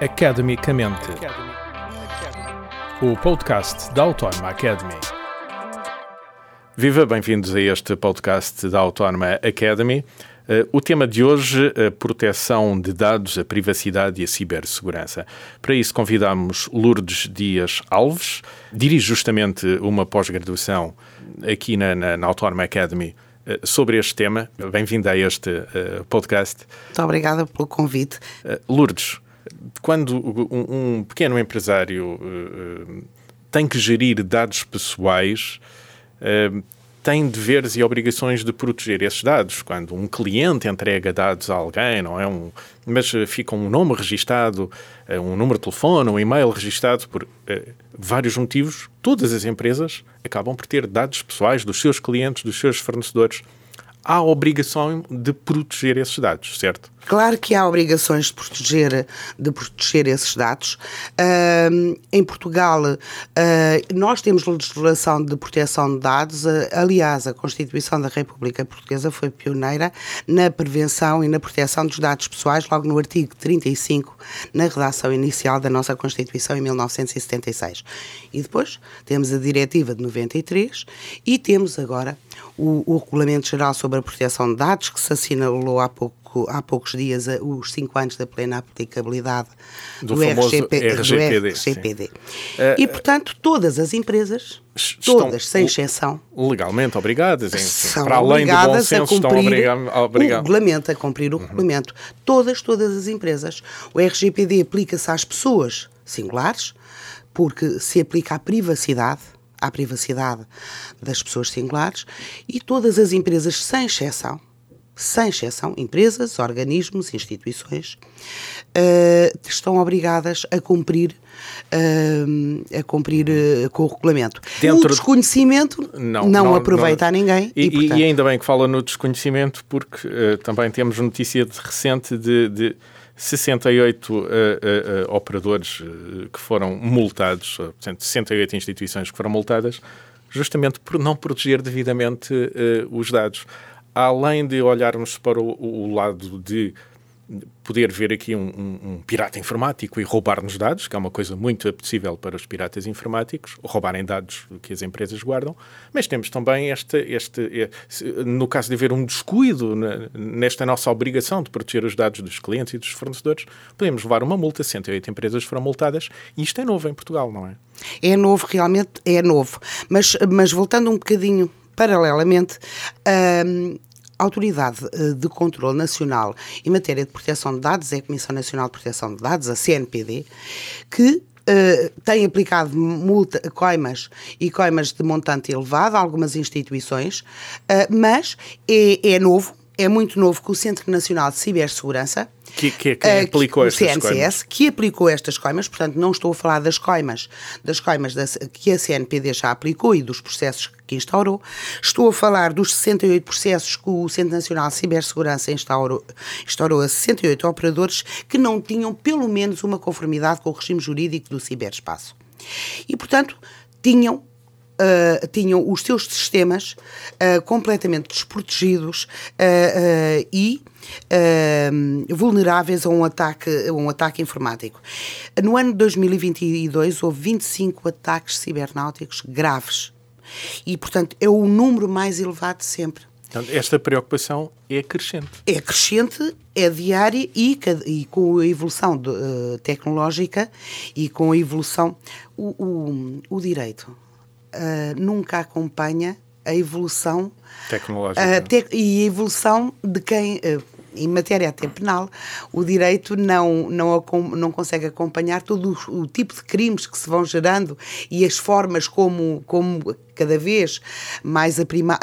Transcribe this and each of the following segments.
Academicamente. O podcast da Autónoma Academy. Viva, bem-vindos a este podcast da Autónoma Academy. Uh, o tema de hoje, a proteção de dados, a privacidade e a cibersegurança. Para isso convidamos Lourdes Dias Alves, dirige justamente uma pós-graduação aqui na, na, na Autónoma Academy uh, sobre este tema. Bem-vinda a este uh, podcast. Muito obrigada pelo convite. Lourdes, quando um, um pequeno empresário tem que gerir dados pessoais, tem deveres e obrigações de proteger esses dados. Quando um cliente entrega dados a alguém, não é um, mas fica um nome registado, um número de telefone, um e-mail registado por uh, vários motivos, todas as empresas acabam por ter dados pessoais dos seus clientes, dos seus fornecedores. Há obrigação de proteger esses dados, certo? Claro que há obrigações de proteger, de proteger esses dados. Uh, em Portugal, uh, nós temos legislação de proteção de dados. Uh, aliás, a Constituição da República Portuguesa foi pioneira na prevenção e na proteção dos dados pessoais, logo no artigo 35, na redação inicial da nossa Constituição, em 1976. E depois temos a Diretiva de 93 e temos agora o, o Regulamento Geral sobre a Proteção de Dados, que se assinalou há pouco há poucos dias os cinco anos da plena aplicabilidade do, do RGP, RGPD. Do RGPD. Uh, e, portanto, todas as empresas, todas, sem exceção, legalmente obrigadas, são para além do bom senso, estão obrigadas o regulamento, a cumprir o uhum. regulamento. Todas, todas as empresas. O RGPD aplica-se às pessoas singulares, porque se aplica à privacidade, à privacidade das pessoas singulares, e todas as empresas, sem exceção, sem exceção, empresas, organismos, instituições, uh, estão obrigadas a cumprir, uh, a cumprir uh, com o regulamento. Dentro o desconhecimento não, não, não aproveita não, a ninguém. E, e, portanto... e, ainda bem que fala no desconhecimento, porque também temos notícia de recente de, de 68 operadores que foram multados, portanto, 68 instituições que foram multadas, justamente por não proteger devidamente os dados além de olharmos para o, o lado de poder ver aqui um, um, um, pirata informático e roubar-nos dados, que é uma coisa muito apetecível para os piratas informáticos, roubarem dados que as empresas guardam, mas temos também este, este no caso de haver um descuido nesta nossa obrigação de proteger os dados dos clientes e dos fornecedores, podemos levar uma multa, 108 empresas foram multadas, e isto é novo em Portugal, não é? É novo, realmente é novo, mas, mas voltando um bocadinho paralelamente, a Autoridade eh, de Controlo Nacional em matéria de proteção de dados é a Comissão Nacional de Proteção de Dados, a CNPD, que Uh, tem aplicado multa, coimas e coimas de montante elevado a algumas instituições, uh, mas é, é novo, é muito novo que o Centro Nacional de Cibersegurança que, que, que aplicou estas CNCS, coimas. que aplicou estas coimas, portanto não estou a falar das coimas, das coimas da, que a CNPD já aplicou e dos processos que instaurou, estou a falar dos 68 processos que o Centro Nacional de Cibersegurança instaurou, instaurou a 68 operadores que não tinham pelo menos uma conformidade com o regime jurídico do ciberespaço. E, portanto, tinham Uh, tinham os seus sistemas uh, completamente desprotegidos uh, e vulneráveis a um, ataque, a um ataque informático. No ano de 2022 houve 25 ataques cibernáuticos graves e, portanto, é o número mais elevado de sempre. Esta preocupação é crescente. É crescente, é diária e, e com a evolução de, tecnológica e com a evolução. O, o, o direito uh, nunca acompanha a evolução tecnológica uh, te e a evolução de quem uh, em matéria até penal, o direito não, não, não consegue acompanhar todo o, o, tipo de crimes que se vão gerando e as formas como, como cada vez mais aprima,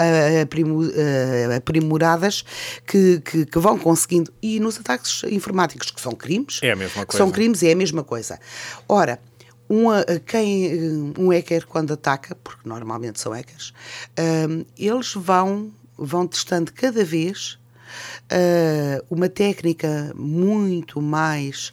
aprimoradas que, que, que, vão conseguindo. E nos ataques informáticos, que são crimes, é a mesma coisa. são crimes, é a mesma coisa. Ora, um, quem, um hacker, quando ataca, porque normalmente são hackers, um, eles vão, vão testando cada vez uh, uma técnica muito mais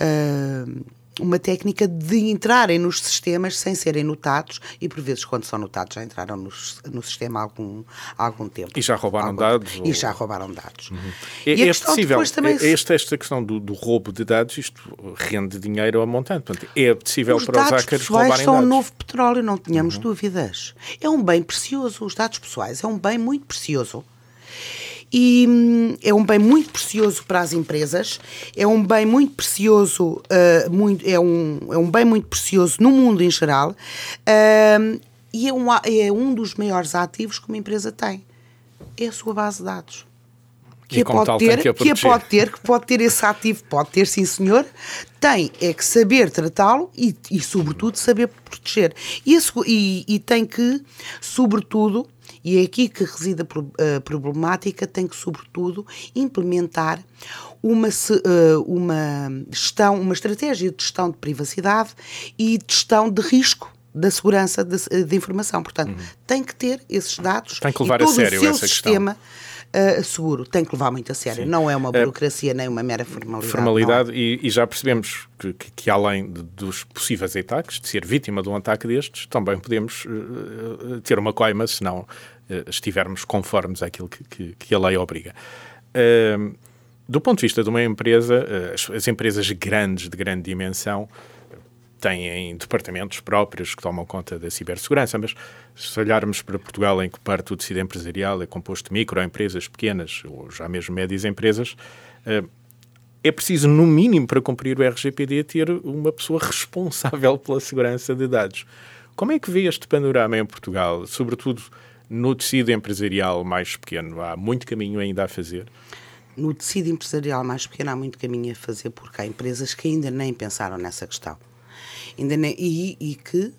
uh, uma técnica de entrarem nos sistemas sem serem notados e, por vezes, quando são notados, já entraram no, no sistema há algum, há algum tempo. E já roubaram algum, dados? E ou... já roubaram dados. Uhum. É, é, possível, também... é, esta, esta questão do, do, roubo de dados, isto rende dinheiro a montante. Portanto, é possível os para os hackers roubarem são dados. um novo petróleo, não tenhamos uhum. dúvidas. É um bem precioso, os dados pessoais é um bem muito precioso e hum, é um bem muito precioso para as empresas, é um bem muito precioso, uh, muito, é, um, é um bem muito precioso no mundo em geral uh, e é um, é um dos maiores ativos que uma empresa tem. É a sua base de dados. Que a pode ter, que, a que a pode ter, que pode ter esse ativo, pode ter, sim senhor, tem é que saber tratá-lo e, e, sobretudo, saber proteger. E, esse, e, e tem que, sobretudo, e é aqui que reside a problemática, tem que, sobretudo, implementar uma, eh, uma gestão, uma estratégia de gestão de privacidade e de gestão de risco da segurança de, de informação. Portanto, uhum. tem que ter esses dados tem que levar e todo a sério o seu essa sistema uh, seguro. Tem que levar muito a sério. Sim. Não é uma burocracia uh, nem uma mera formalidade. Formalidade, e, e, já percebemos que, que, que além de, dos possíveis ataques, de ser vítima de um ataque destes, também podemos uh, ter uma coima se não estivermos conformes àquilo que, que, que a lei obriga. do ponto de vista de uma empresa, as, as empresas grandes, de grande dimensão, têm departamentos próprios que tomam conta da cibersegurança, mas se olharmos para Portugal, em que parte do tecido empresarial é composto de microempresas pequenas ou já mesmo médias empresas, eh, é preciso, no mínimo, para cumprir o RGPD, ter uma pessoa responsável pela segurança de dados. Como é que vê este panorama em Portugal, sobretudo no tecido empresarial mais pequeno? Há muito caminho ainda a fazer? No tecido empresarial mais pequeno há muito caminho a fazer porque há empresas que ainda nem pensaram nessa questão ainda nem, e, e que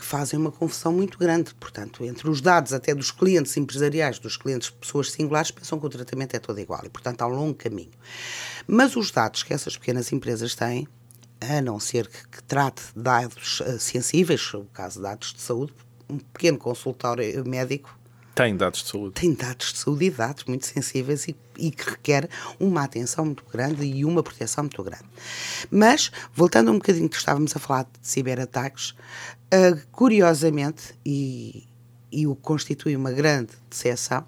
fazem uma confusão muito grande. Portanto, entre os dados até dos clientes empresariais, dos clientes pessoas singulares, pensam que o tratamento é todo igual e, portanto, há um longo caminho. Mas os dados que essas pequenas empresas têm, a não ser que, que trate dados uh, sensíveis, o caso dados de saúde, um pequeno consultório médico tem dados de saúde. Tem dados de saúde e dados muito sensíveis e, e, que requer uma atenção muito grande e uma proteção muito grande. Mas, voltando um bocadinho que estávamos a falar de ciberataques, uh, curiosamente, e, e o que constitui uma grande decepção,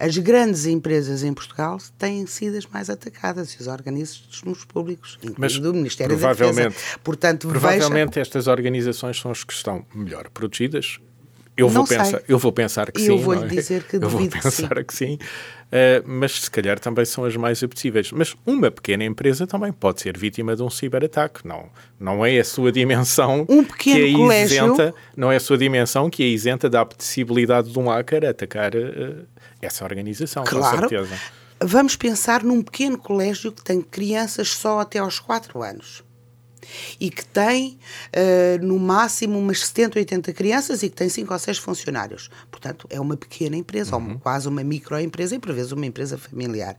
as grandes empresas em Portugal têm sido as mais atacadas e os organismos públicos, incluindo o Ministério da Defesa. Portanto, provavelmente veja... estas organizações são as que estão melhor protegidas eu vou, pensar, eu vou pensar que eu sim. Eu vou lhe é? dizer que Eu vou pensar que sim. Que sim. Uh, mas se calhar também são as mais apetecíveis. Mas uma pequena empresa também pode ser vítima de um ciberataque. Não, não é a sua dimensão um pequeno que é colégio... isenta, não é a sua dimensão que é isenta da apetecibilidade de um hacker atacar uh, essa organização, claro. com certeza. Vamos pensar num pequeno colégio que tem crianças só até aos 4 anos e que tem uh, no máximo umas 70, 80 crianças e que tem 5 ou 6 funcionários. Portanto, é uma pequena empresa, uhum. ou quase uma microempresa e por vezes uma empresa familiar.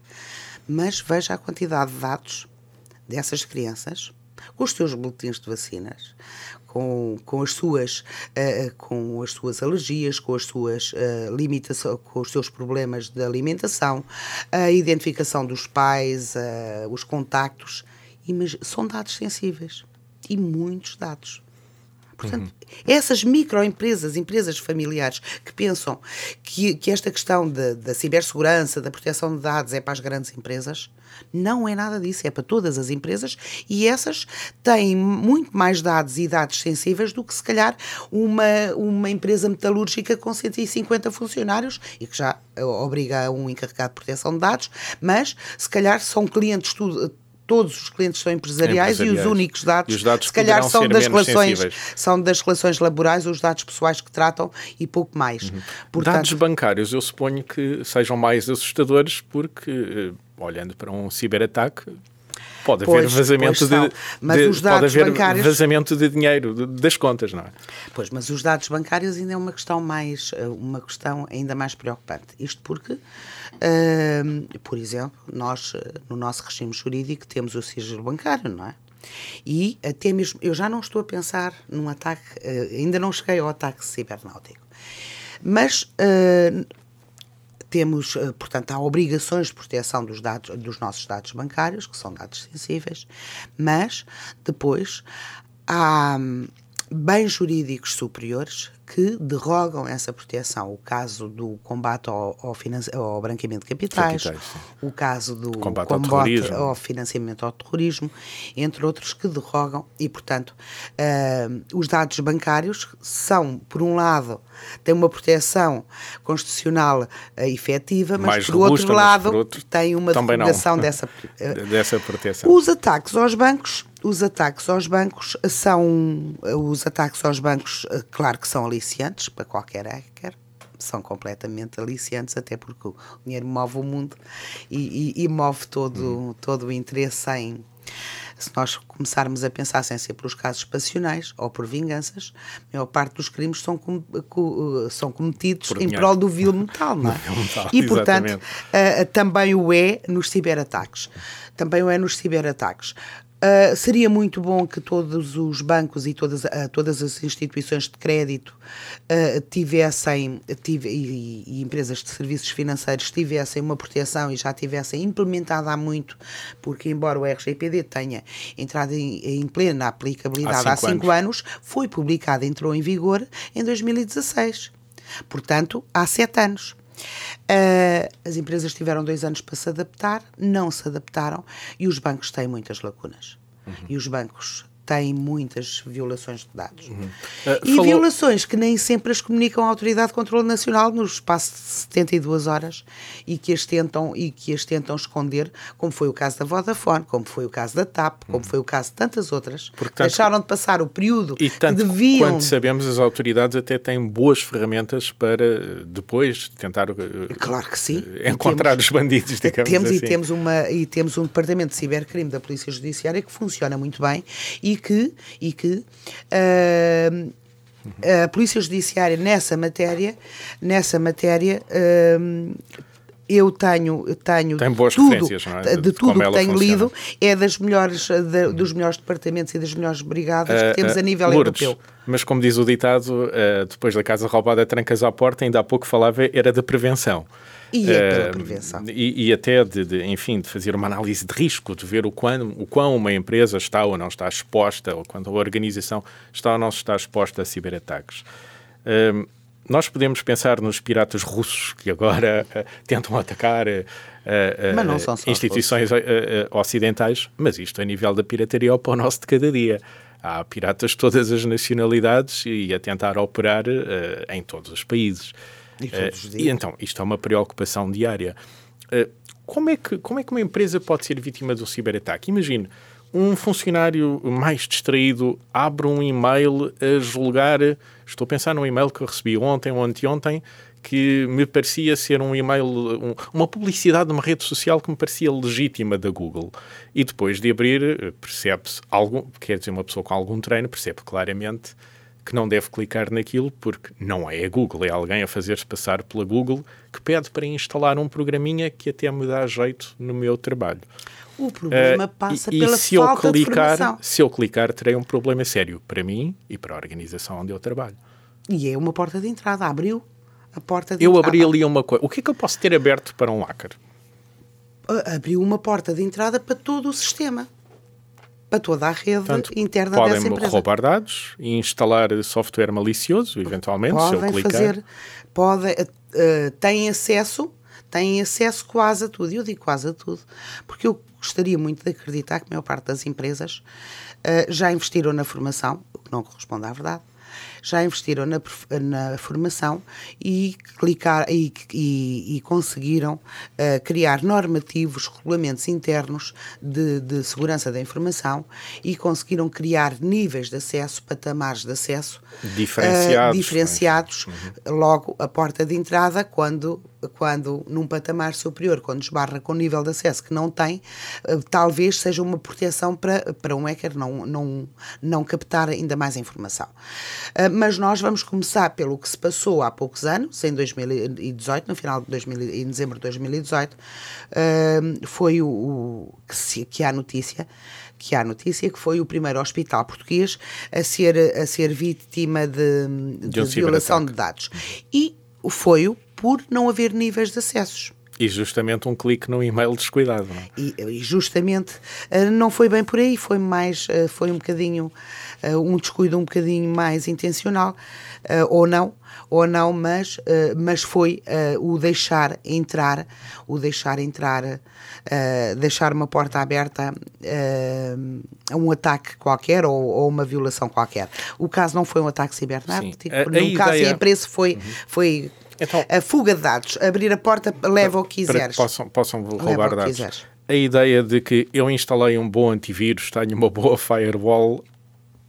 Mas veja a quantidade de dados dessas crianças com os seus boletins de vacinas, com, com, as suas, uh, com as suas alergias, com as suas uh, limitações, com os seus problemas de alimentação, a identificação dos pais, uh, os contactos são dados sensíveis e muitos dados. Portanto, uhum. essas microempresas, empresas familiares que pensam que, que esta questão de, da cibersegurança, da proteção de dados é para as grandes empresas, não é nada disso, é para todas as empresas e essas têm muito mais dados e dados sensíveis do que se calhar uma, uma empresa metalúrgica com 150 funcionários e que já obriga a um encarregado de proteção de dados, mas se calhar são clientes tudo todos os clientes são empresariais, empresariais. e os únicos dados, os dados se calhar são das relações sensíveis. são das relações laborais, os dados pessoais que tratam e pouco mais. Uhum. Portanto, dados bancários, eu suponho que sejam mais assustadores porque eh, olhando para um ciberataque Pode haver pois, vazamento pois de, mas de, os dados pode haver bancários, vazamento de dinheiro de, das contas, não é? Pois, mas os dados bancários ainda é uma questão mais eh, uma questão ainda mais preocupante. Isto porque, uh, por exemplo, nós eh, no nosso regime jurídico temos o sigilo bancário, não é? E até mesmo eu já não estou a pensar num ataque, uh, ainda não cheguei ao ataque cibernáutico, mas uh, temos, uh, portanto, há obrigações de proteção dos, dados, dos nossos dados bancários, que são dados sensíveis, mas depois há hum, bens jurídicos superiores que derrogam essa proteção. O caso do combate ao, ao, ao branqueamento de capitais, capitais o caso do combate, combate ao, ao, financiamento ao terrorismo, entre outros que derrogam e, portanto, uh, os dados bancários são, por um lado, têm uma proteção constitucional uh, efetiva, mas, Mais por robusta, outro lado, por outro, têm uma derrogação dessa, uh, dessa proteção. Os ataques aos bancos os ataques aos bancos são os ataques aos bancos, claro que são aliciantes para qualquer hacker, são completamente aliciantes, até porque o dinheiro move o mundo e, e, e move todo, hum. todo o interesse em. Se nós começarmos a pensar sem ser pelos casos passionais ou por vinganças, a maior parte dos crimes são, com, com, são cometidos por em dinheiro. prol do vil metal, não é? metal, e, portanto, uh, também o é nos ciberataques. Também o é nos ciberataques. Uh, seria muito bom que todos os bancos e todas, uh, todas as instituições de crédito uh, tivessem, tive, e, e, empresas de serviços financeiros tivessem uma proteção e já tivessem implementado há muito, porque embora o RGPD tenha entrado em, em plena aplicabilidade há cinco, há cinco anos. anos, foi publicado, entrou em vigor em 2016. Portanto, há sete anos. Uh, as empresas tiveram dois anos para se adaptar, não se adaptaram e os bancos têm muitas lacunas. Uhum. E os bancos têm muitas violações de dados. Uhum. Uh, e falou... violações que nem sempre as comunicam à Autoridade de Controlo Nacional no espaço de 72 horas e que as tentam, e que as tentam esconder, como foi o caso da Vodafone, como foi o caso da TAP, como uhum. foi o caso de tantas outras. Portanto, Deixaram de passar o período e tanto que deviam... quanto sabemos, as autoridades até têm boas ferramentas para depois tentar uh, claro que sim. encontrar temos, os bandidos, digamos temos, assim. E temos, uma, e temos um departamento de cibercrime da Polícia Judiciária que funciona muito bem e que, e que uh, a Polícia Judiciária nessa matéria, nessa matéria uh, eu tenho, tenho Tem boas tudo, é? de, de, tudo que tenho funciona. lido, é das melhores, de, dos melhores departamentos e das melhores brigadas uh, que temos a nível Lourdes, europeu. Mas como diz o ditado, depois da casa roubada trancas à porta, ainda há pouco falava, era da prevenção. E é pela prevenção. E, e até, de, de, enfim, de fazer uma análise de risco, de ver o quão, o quão uma empresa está ou não está exposta, ou quando a organização está ou não está exposta a ciberataques. Um, nós podemos pensar nos piratas russos que agora uh, tentam atacar uh, uh, instituições ocidentais, mas isto a nível da pirataria é o pão nosso de cada dia. Há piratas de todas as nacionalidades e a tentar operar em todos os países. E, todos uh, e então, isto é uma preocupação diária. Como, é que, como é que uma empresa pode ser vítima de um ciberataque? Imagine, um funcionário mais distraído abre um e-mail a julgar. Estou a pensar num e-mail que eu recebi ontem ou anteontem que me parecia ser um e-mail, um, uma publicidade de uma rede social que me parecia legítima da Google. E depois de abrir, percebe-se, algum, quer dizer, uma pessoa com algum treino percebe claramente que não deve clicar naquilo porque não é a Google, é alguém a fazer-se passar pela Google que pede para instalar um programinha que até me dá jeito no meu trabalho. O problema uh, passa e, pela e se falta eu clicar, de formação. Se eu clicar, terei um problema sério para mim e para a organização onde eu trabalho. E é uma porta de entrada. Abriu a porta de eu entrada. Eu abri ali uma coisa. O que é que eu posso ter aberto para um hacker? Abriu uma porta de entrada para todo o sistema para toda a rede Portanto, interna podem dessa empresa. roubar dados e instalar software malicioso, eventualmente, podem se eu clicar. Fazer, podem, uh, têm acesso, têm acesso quase a tudo. Eu digo quase a tudo, porque eu gostaria muito de acreditar que a maior parte das empresas uh, já investiram na formação, o que não corresponde à verdade, já investiram na, na formação e, clicar, e, e, e conseguiram uh, criar normativos, regulamentos internos de, de, segurança da informação e conseguiram criar níveis de acesso, patamares de acesso diferenciados, uh, diferenciados uhum. logo a porta de entrada quando quando num patamar superior, quando esbarra com o nível de acesso que não tem, uh, talvez seja uma proteção para, para um hacker não, não, não captar ainda mais informação. Uh, mas nós vamos começar pelo que se passou há poucos anos, em 2018, no final de 2000, em dezembro de 2018, uh, foi o, o que, se, que há notícia que há notícia que foi o primeiro hospital português a ser, a ser vítima de, de, de violação de dados. E foi o por não haver níveis de acessos. E justamente um clique no e-mail descuidado. Não é? e, e, justamente uh, não foi bem por aí, foi mais, uh, foi um bocadinho, uh, um descuido um bocadinho mais intencional, ou não, ou não, mas, mas foi o deixar entrar, o deixar entrar, deixar uma porta aberta a um ataque qualquer ou, ou, uma violação qualquer. O caso não foi um ataque cibernético, no a caso ideia... em preço foi, uhum. foi então, a fuga de dados, abrir a porta, leva o que quiseres. Para que possam, possam roubar dados. Quiseres. A ideia de que eu instalei um bom antivírus, tenho uma boa firewall,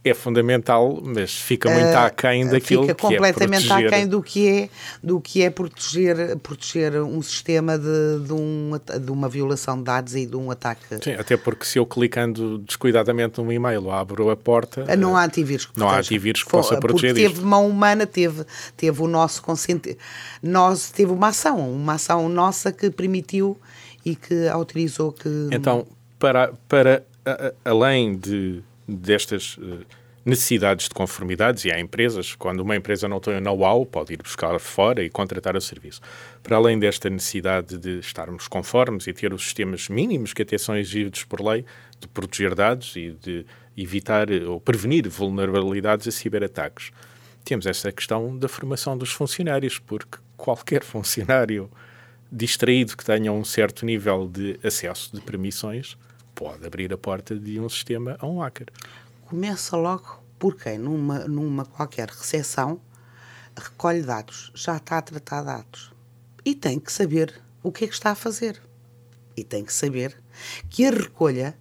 é fundamental, mas fica muito uh, aquém daquilo fica que é completamente aquém do que é, do que é proteger, proteger um sistema de, de, um, de uma violação de dados e de um ataque. Sim, até porque se eu clicando descuidadamente num e-mail abro a porta... Ah, não há antivírus que Não há antivírus que possa proteger porque teve mão humana, teve, teve o nosso consentimento, nós teve uma ação, uma ação nossa que permitiu e que autorizou que... Então, para, para além de destas uh, necessidades de conformidades e há empresas, quando uma empresa não tem o know-how, pode ir buscar fora e contratar o serviço. Para além desta necessidade de estarmos conformes e ter os sistemas mínimos que até são exigidos por lei, de proteger dados e de evitar eh, ou prevenir vulnerabilidades a ciberataques, temos essa questão da formação dos funcionários, porque qualquer funcionário distraído que tenha um certo nível de acesso de permissões pode abrir a porta de um sistema a um hacker. Começa logo por quem? Numa, numa qualquer recepção, recolhe dados, já está a tratar dados. E tem que saber o que é que está a fazer. E tem que saber que a recolha,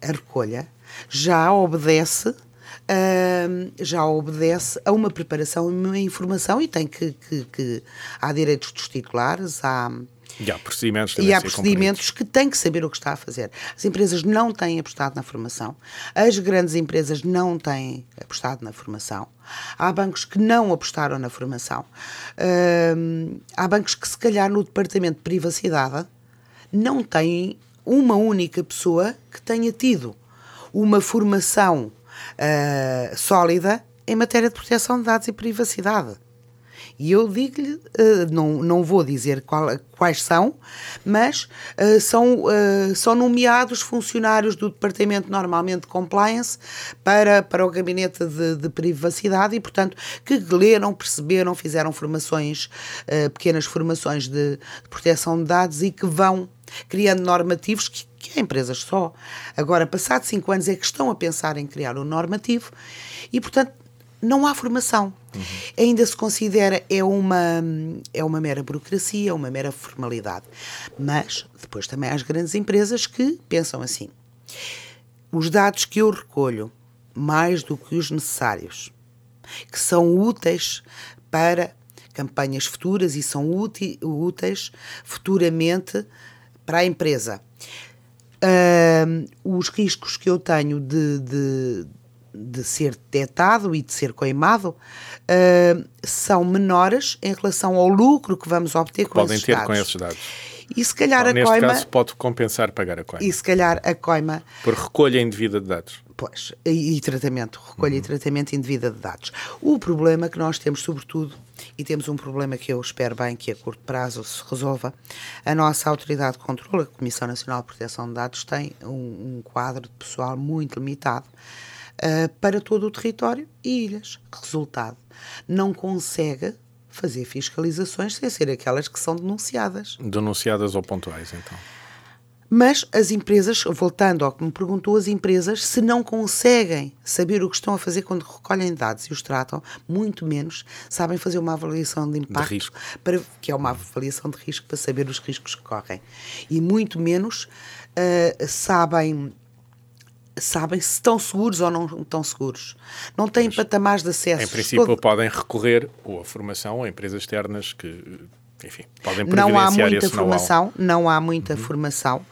a recolha já obedece uh, já obedece a uma preparação e uma informação e tem que, que, que há direitos dos titulares, há e há procedimentos, e há procedimentos que têm que saber o que está a fazer. As empresas não têm apostado na formação, as grandes empresas não têm apostado na formação, há bancos que não apostaram na formação, uh, há bancos que, se calhar, no departamento de privacidade não têm uma única pessoa que tenha tido uma formação uh, sólida em matéria de proteção de dados e privacidade. E eu digo-lhe, uh, não, não vou dizer qual, quais são, mas uh, são, uh, são nomeados funcionários do Departamento normalmente de Compliance para, para o gabinete de, de privacidade e, portanto, que leram, perceberam, fizeram formações, pequenas formações de, de proteção de dados e que vão criando normativos que, que há empresas só. Agora, passados cinco anos, é que estão a pensar em criar um normativo e, portanto, não há formação. Uhum. Ainda se considera é uma, é uma mera burocracia, uma mera formalidade. Mas depois também há as grandes empresas que pensam assim: os dados que eu recolho, mais do que os necessários, que são úteis para campanhas futuras e são úteis futuramente para a empresa. Uh, os riscos que eu tenho de, de de ser detectado e de ser coimado uh, são menores em relação ao lucro que vamos obter com Podem esses ter dados. com esses dados. E se calhar Neste a coima... caso pode compensar pagar a coima. E se calhar a coima... Por recolha indevida de dados. Pois, e, e tratamento, recolha uhum. e tratamento indevida de dados. O problema que nós temos, sobretudo, e temos um problema que eu espero bem que a curto prazo se resolva, a nossa autoridade de controle, a Comissão Nacional de Proteção de Dados, tem um, um quadro de pessoal muito limitado uh, para todo o território e ilhas. Resultado, não consegue fazer fiscalizações sem ser aquelas que são denunciadas. Denunciadas ou pontuais, então. Mas as empresas, voltando ao que me perguntou, as empresas, se não conseguem saber o que estão a fazer quando recolhem dados e os tratam, muito menos sabem fazer uma avaliação de impacto, de risco. Para, que é uma avaliação de risco para saber os riscos que correm. E muito menos uh, sabem sabem se estão seguros ou não estão seguros. Não têm Mas, patamares de acesso. Em princípio, Todo... podem recorrer ou a formação ou a empresas externas que enfim, podem não há muita formação, não há muita uhum. formação.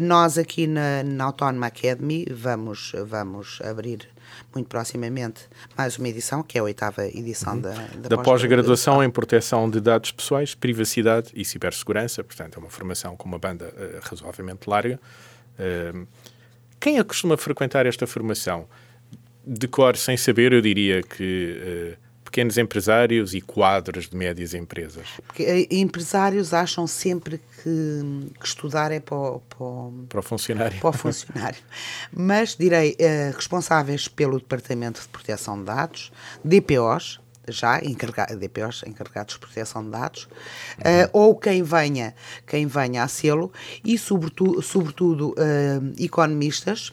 Nós aqui na, na Autónoma Academy vamos, vamos abrir muito proximamente mais uma edição, que é a oitava edição uhum. da, da, da pós-graduação em proteção de dados pessoais, privacidade e cibersegurança. Portanto, é uma formação com uma banda uh, razoavelmente larga. Uh, quem é que costuma frequentar esta formação? De cor, sem saber, eu diria que uh, pequenos empresários e quadros de médias empresas? Porque eh, empresários acham sempre que, que estudar é para o, para, o, para o funcionário. Para o funcionário. Mas direi uh, responsáveis pelo Departamento de Proteção de Dados, DPOs, já encarregados, DPOs encarregados de proteção de dados, uh, ou quem venha, quem venha a selo, e sobretudo, sobretudo uh, economistas,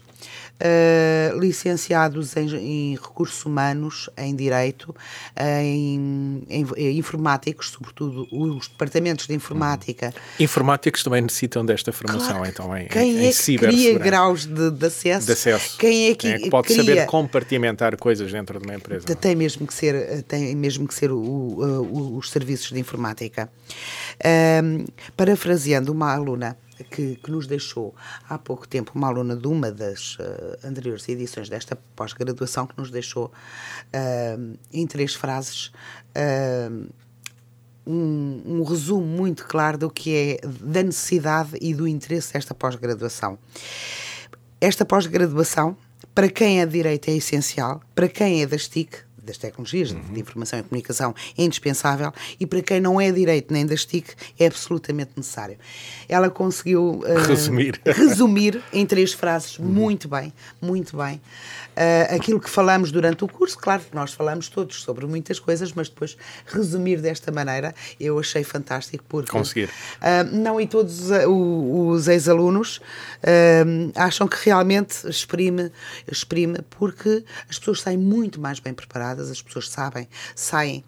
uh, licenciados em, em, recursos humanos, em direito, em, em, em, informáticos, sobretudo os departamentos de informática. Informáticos também necessitam desta formação, claro, então, em, quem em, é que cria graus de, de, acesso? de, acesso? Quem é que, quem é que pode cria... saber compartimentar coisas dentro de uma empresa? Tem mesmo que ser, tem mesmo que ser o, o, os serviços de informática. Um, parafraseando uma aluna que, que, nos deixou há pouco tempo, uma aluna de uma das uh, anteriores edições desta pós-graduação, que nos deixou uh, em três frases uh, um, um, resumo muito claro do que é da necessidade e do interesse desta pós-graduação. Esta pós-graduação, para quem é de direito, é essencial, para quem é das TIC, das tecnologias uhum. de informação e comunicação é indispensável e para quem não é direito nem das TIC é absolutamente necessário. Ela conseguiu uh, resumir. resumir em três frases uhum. muito bem, muito bem. Uh, aquilo que falamos durante o curso, claro que nós falamos todos sobre muitas coisas, mas depois resumir desta maneira eu achei fantástico porque conseguir. Uh, não e todos os, os ex-alunos acham que realmente exprime, exprime porque as pessoas saem muito mais bem preparadas as pessoas sabem, saem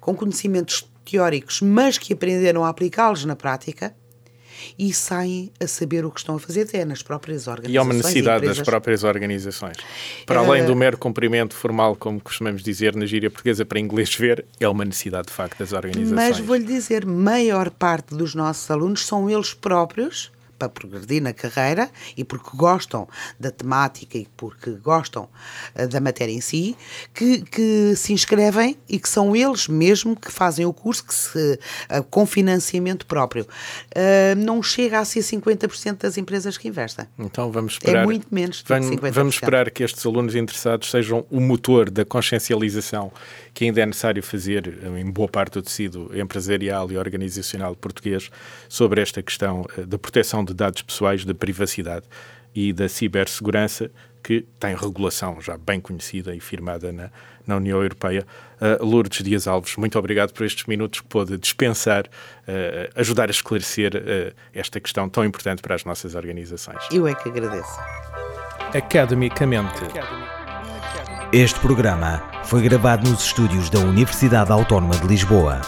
com conhecimentos teóricos, mas que aprenderam a aplicá-los na prática e saem a saber o que estão a fazer até nas próprias organizações. E há uma necessidade das próprias organizações. Para além do mero cumprimento formal, como costumamos dizer na gíria portuguesa, para inglês ver, é uma necessidade de facto das organizações. Mas vou-lhe dizer, maior parte dos nossos alunos são eles próprios para progredir na carreira e porque gostam da temática e porque gostam uh, da matéria em si, que, que se inscrevem e que são eles mesmo que fazem o curso que se, uh, com financiamento próprio. Uh, não chega a ser 50% das empresas que investem. Então vamos esperar. É muito menos vamos, que 50%. Vamos esperar que estes alunos interessados sejam o motor da consciencialização que ainda é necessário fazer em boa parte do tecido empresarial e organizacional português sobre esta questão da proteção de dados pessoais, da privacidade e da cibersegurança, que tem regulação já bem conhecida e firmada na, na União Europeia. Uh, Lourdes Dias Alves, muito obrigado por estes minutos que pôde dispensar, uh, ajudar a esclarecer uh, esta questão tão importante para as nossas organizações. Eu é que agradeço. Academicamente. Este programa foi gravado nos estúdios da Universidade Autónoma de Lisboa.